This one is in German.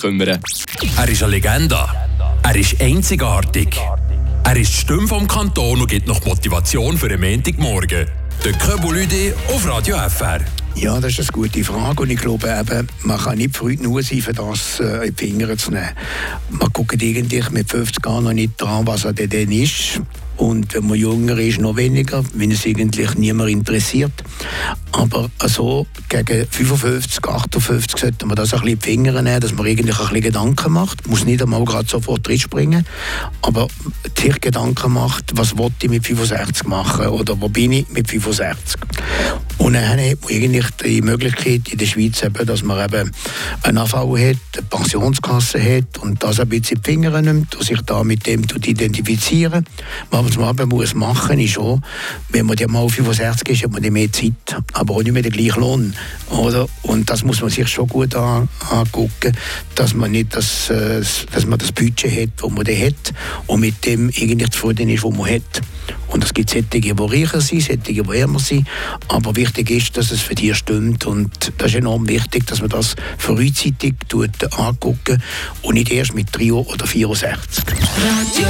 kümmern. Er ist eine Legende. Er ist einzigartig. Er ist die Stimme vom Kanton und gibt noch Motivation für den Montagmorgen. Der Köbulüde auf Radio FR. Ja, das ist eine gute Frage und ich glaube eben, man kann nicht früh nur sein, für das äh, in die Finger zu nehmen. Man guckt eigentlich mit 50 Jahren noch nicht dran, was er denn ist. Und wenn man jünger ist, noch weniger, wenn es eigentlich niemand interessiert. Aber also gegen 55, 58 sollte man das ein bisschen in die Finger nehmen, dass man eigentlich ein bisschen Gedanken macht. Muss nicht einmal gerade sofort springen, aber sich Gedanken macht, was wollte ich mit 65 machen oder wo bin ich mit 65. Und dann hat man eigentlich die Möglichkeit in der Schweiz, eben, dass man eben eine AV hat, eine Pensionskasse hat und das ein bisschen in die Finger nimmt und sich da mit dem identifizieren. Was man aber muss machen ist auch, wenn man ja mal 65 ist, hat man mehr Zeit, aber auch nicht mehr den gleichen Lohn. Oder? Und das muss man sich schon gut an, angucken, dass man nicht das, äh, dass man das Budget hat, das man hat und mit dem eigentlich zufrieden ist, was man hat. Und es gibt solche, die reicher sind, solche, die ärmer sind. Aber wichtig ist, dass es für die stimmt. Und das ist enorm wichtig, dass man das frühzeitig tut, angucken und nicht erst mit 3 oder 64. Radio